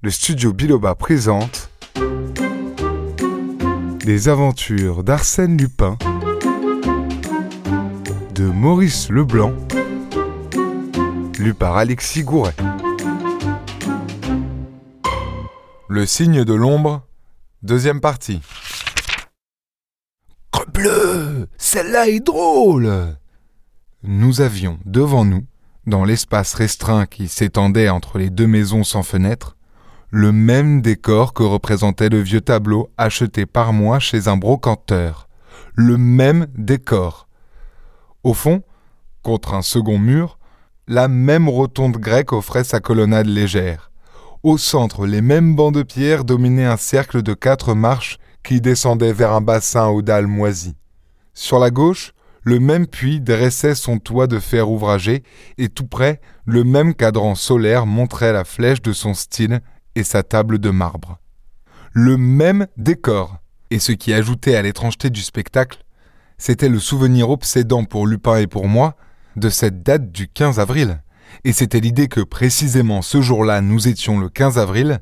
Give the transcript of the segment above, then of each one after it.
le studio Biloba présente Les aventures d'Arsène Lupin de Maurice Leblanc, lu par Alexis Gouret. Le signe de l'ombre, deuxième partie. Crebleu, celle-là est drôle. Nous avions devant nous, dans l'espace restreint qui s'étendait entre les deux maisons sans fenêtre, le même décor que représentait le vieux tableau acheté par moi chez un brocanteur. Le même décor. Au fond, contre un second mur, la même rotonde grecque offrait sa colonnade légère. Au centre, les mêmes bancs de pierre dominaient un cercle de quatre marches qui descendaient vers un bassin aux dalles moisies. Sur la gauche, le même puits dressait son toit de fer ouvragé, et tout près, le même cadran solaire montrait la flèche de son style sa table de marbre. Le même décor. Et ce qui ajoutait à l'étrangeté du spectacle, c'était le souvenir obsédant pour Lupin et pour moi de cette date du 15 avril. Et c'était l'idée que précisément ce jour-là nous étions le 15 avril,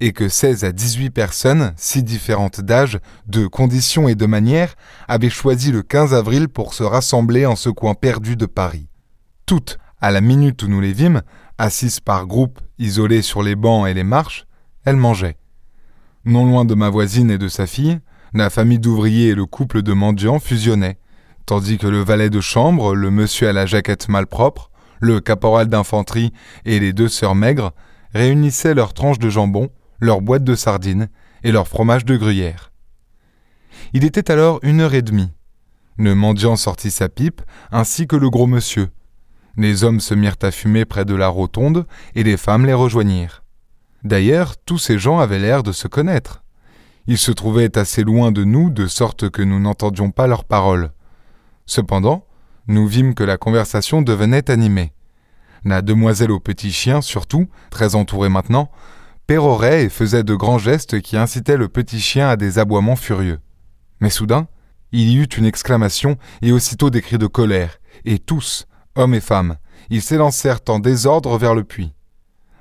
et que 16 à 18 personnes, si différentes d'âge, de conditions et de manières, avaient choisi le 15 avril pour se rassembler en ce coin perdu de Paris. Toutes, à la minute où nous les vîmes, assises par groupes, isolées sur les bancs et les marches, elles mangeaient. Non loin de ma voisine et de sa fille, la famille d'ouvriers et le couple de mendiants fusionnaient, tandis que le valet de chambre, le monsieur à la jaquette malpropre, le caporal d'infanterie et les deux sœurs maigres réunissaient leurs tranches de jambon, leurs boîtes de sardines et leur fromage de gruyère. Il était alors une heure et demie. Le mendiant sortit sa pipe, ainsi que le gros monsieur, les hommes se mirent à fumer près de la rotonde et les femmes les rejoignirent. D'ailleurs, tous ces gens avaient l'air de se connaître. Ils se trouvaient assez loin de nous de sorte que nous n'entendions pas leurs paroles. Cependant, nous vîmes que la conversation devenait animée. La demoiselle au petit chien, surtout, très entourée maintenant, pérorait et faisait de grands gestes qui incitaient le petit chien à des aboiements furieux. Mais soudain, il y eut une exclamation et aussitôt des cris de colère, et tous, hommes et femmes, ils s'élancèrent en désordre vers le puits.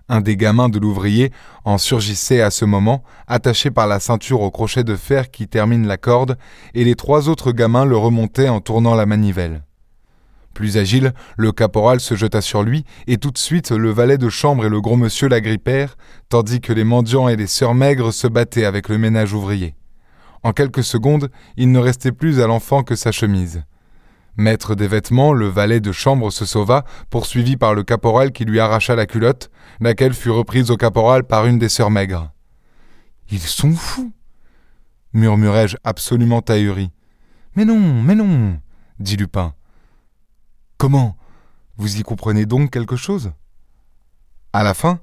Un des gamins de l'ouvrier en surgissait à ce moment, attaché par la ceinture au crochet de fer qui termine la corde, et les trois autres gamins le remontaient en tournant la manivelle. Plus agile, le caporal se jeta sur lui, et tout de suite le valet de chambre et le gros monsieur l'agrippèrent, tandis que les mendiants et les sœurs maigres se battaient avec le ménage ouvrier. En quelques secondes, il ne restait plus à l'enfant que sa chemise. Maître des vêtements, le valet de chambre se sauva, poursuivi par le caporal qui lui arracha la culotte, laquelle fut reprise au caporal par une des sœurs maigres. Ils sont fous murmurai-je absolument ahuri. Mais non, mais non dit Lupin. Comment? Vous y comprenez donc quelque chose? À la fin,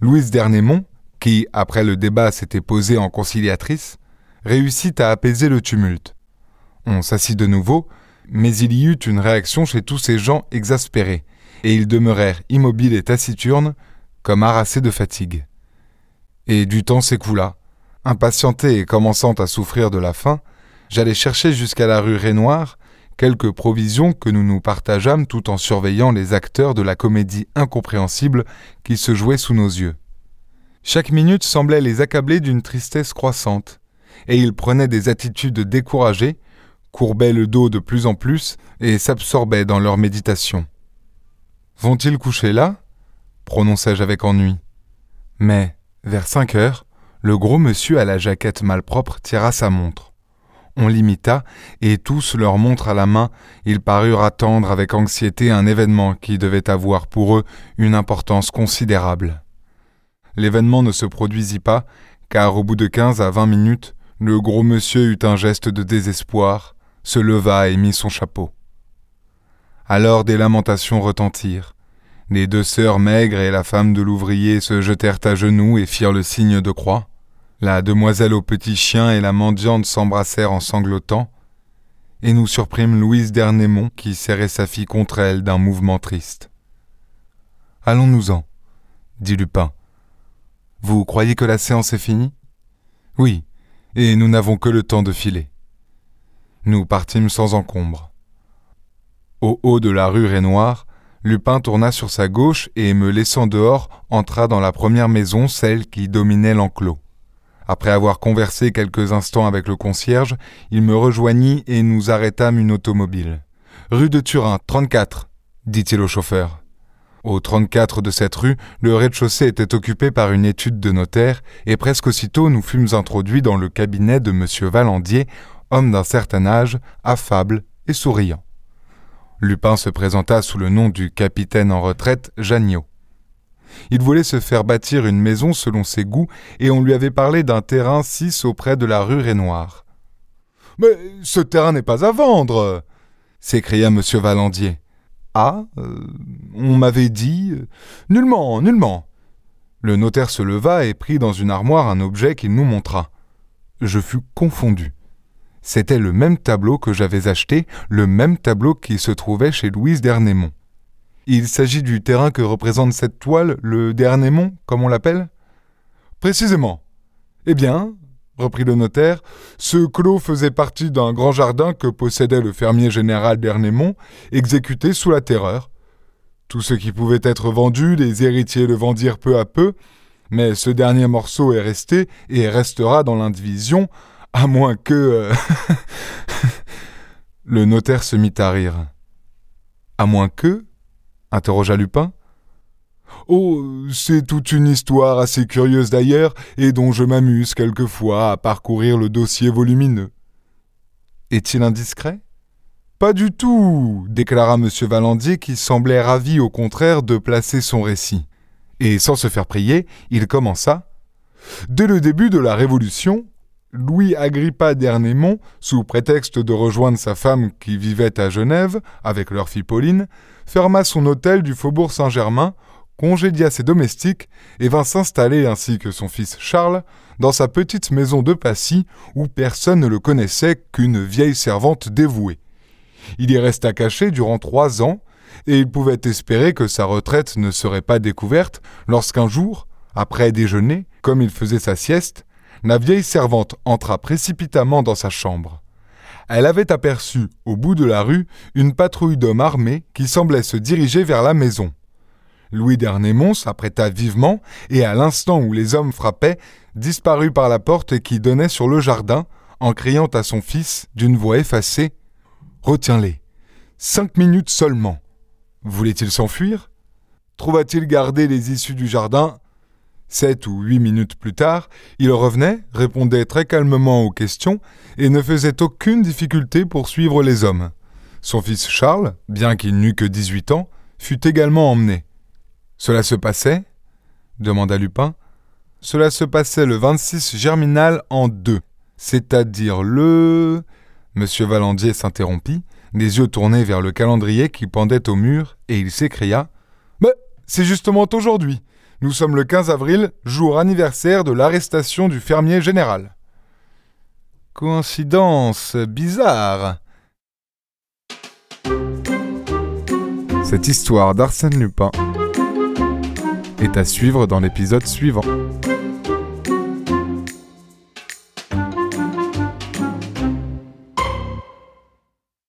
Louise Dernémont, qui, après le débat, s'était posée en conciliatrice, réussit à apaiser le tumulte. On s'assit de nouveau, mais il y eut une réaction chez tous ces gens exaspérés, et ils demeurèrent immobiles et taciturnes, comme harassés de fatigue. Et du temps s'écoula. Impatienté et commençant à souffrir de la faim, j'allais chercher jusqu'à la rue Rainoir quelques provisions que nous nous partageâmes tout en surveillant les acteurs de la comédie incompréhensible qui se jouait sous nos yeux. Chaque minute semblait les accabler d'une tristesse croissante, et ils prenaient des attitudes découragées courbaient le dos de plus en plus et s'absorbaient dans leur méditation. Vont-ils coucher là? prononçai-je avec ennui. Mais, vers cinq heures, le gros monsieur à la jaquette malpropre tira sa montre. On l'imita, et tous leur montre à la main, ils parurent attendre avec anxiété un événement qui devait avoir pour eux une importance considérable. L'événement ne se produisit pas, car au bout de quinze à vingt minutes, le gros monsieur eut un geste de désespoir, se leva et mit son chapeau. Alors des lamentations retentirent. Les deux sœurs maigres et la femme de l'ouvrier se jetèrent à genoux et firent le signe de croix. La demoiselle au petit chien et la mendiante s'embrassèrent en sanglotant, et nous surprîmes Louise d'Ernemont qui serrait sa fille contre elle d'un mouvement triste. Allons-nous-en, dit Lupin. Vous croyez que la séance est finie? Oui, et nous n'avons que le temps de filer. Nous partîmes sans encombre. Au haut de la rue Rainoir, Lupin tourna sur sa gauche et, me laissant dehors, entra dans la première maison, celle qui dominait l'enclos. Après avoir conversé quelques instants avec le concierge, il me rejoignit et nous arrêtâmes une automobile. Rue de Turin, 34, dit-il au chauffeur. Au 34 de cette rue, le rez-de-chaussée était occupé par une étude de notaire, et presque aussitôt nous fûmes introduits dans le cabinet de M. Valandier, homme d'un certain âge, affable et souriant. Lupin se présenta sous le nom du capitaine en retraite Janniot. Il voulait se faire bâtir une maison selon ses goûts, et on lui avait parlé d'un terrain six auprès de la rue Rainoir. Mais ce terrain n'est pas à vendre s'écria M. Valandier. Ah, euh, on m'avait dit. Euh, nullement, nullement. Le notaire se leva et prit dans une armoire un objet qu'il nous montra. Je fus confondu. C'était le même tableau que j'avais acheté, le même tableau qui se trouvait chez Louise d'Ernemont. Il s'agit du terrain que représente cette toile, le d'Ernemont, comme on l'appelle? Précisément. Eh bien, reprit le notaire, ce clos faisait partie d'un grand jardin que possédait le fermier général d'Ernemont, exécuté sous la terreur. Tout ce qui pouvait être vendu, les héritiers le vendirent peu à peu, mais ce dernier morceau est resté et restera dans l'indivision, à moins que. Euh, le notaire se mit à rire. À moins que interrogea Lupin. Oh, c'est toute une histoire assez curieuse d'ailleurs, et dont je m'amuse quelquefois à parcourir le dossier volumineux. Est-il indiscret? Pas du tout, déclara M. Valandier, qui semblait ravi au contraire de placer son récit. Et sans se faire prier, il commença. Dès le début de la Révolution, Louis Agrippa d'Ernemont, sous prétexte de rejoindre sa femme qui vivait à Genève avec leur fille Pauline, ferma son hôtel du faubourg Saint-Germain congédia ses domestiques et vint s'installer ainsi que son fils Charles dans sa petite maison de Passy où personne ne le connaissait qu'une vieille servante dévouée. Il y resta caché durant trois ans et il pouvait espérer que sa retraite ne serait pas découverte lorsqu'un jour, après déjeuner, comme il faisait sa sieste, la vieille servante entra précipitamment dans sa chambre. Elle avait aperçu, au bout de la rue, une patrouille d'hommes armés qui semblait se diriger vers la maison. Louis d'Ernemont s'apprêta vivement, et à l'instant où les hommes frappaient, disparut par la porte qui donnait sur le jardin, en criant à son fils, d'une voix effacée Retiens-les. Cinq minutes seulement. Voulait-il s'enfuir? Trouva-t-il garder les issues du jardin Sept ou huit minutes plus tard, il revenait, répondait très calmement aux questions, et ne faisait aucune difficulté pour suivre les hommes. Son fils Charles, bien qu'il n'eût que dix-huit ans, fut également emmené. Cela se passait? demanda Lupin. Cela se passait le 26 germinal en deux, c'est-à-dire le. Monsieur Valandier s'interrompit, les yeux tournés vers le calendrier qui pendait au mur, et il s'écria Mais c'est justement aujourd'hui. Nous sommes le 15 avril, jour anniversaire de l'arrestation du fermier général. Coïncidence bizarre. Cette histoire d'Arsène Lupin est à suivre dans l'épisode suivant.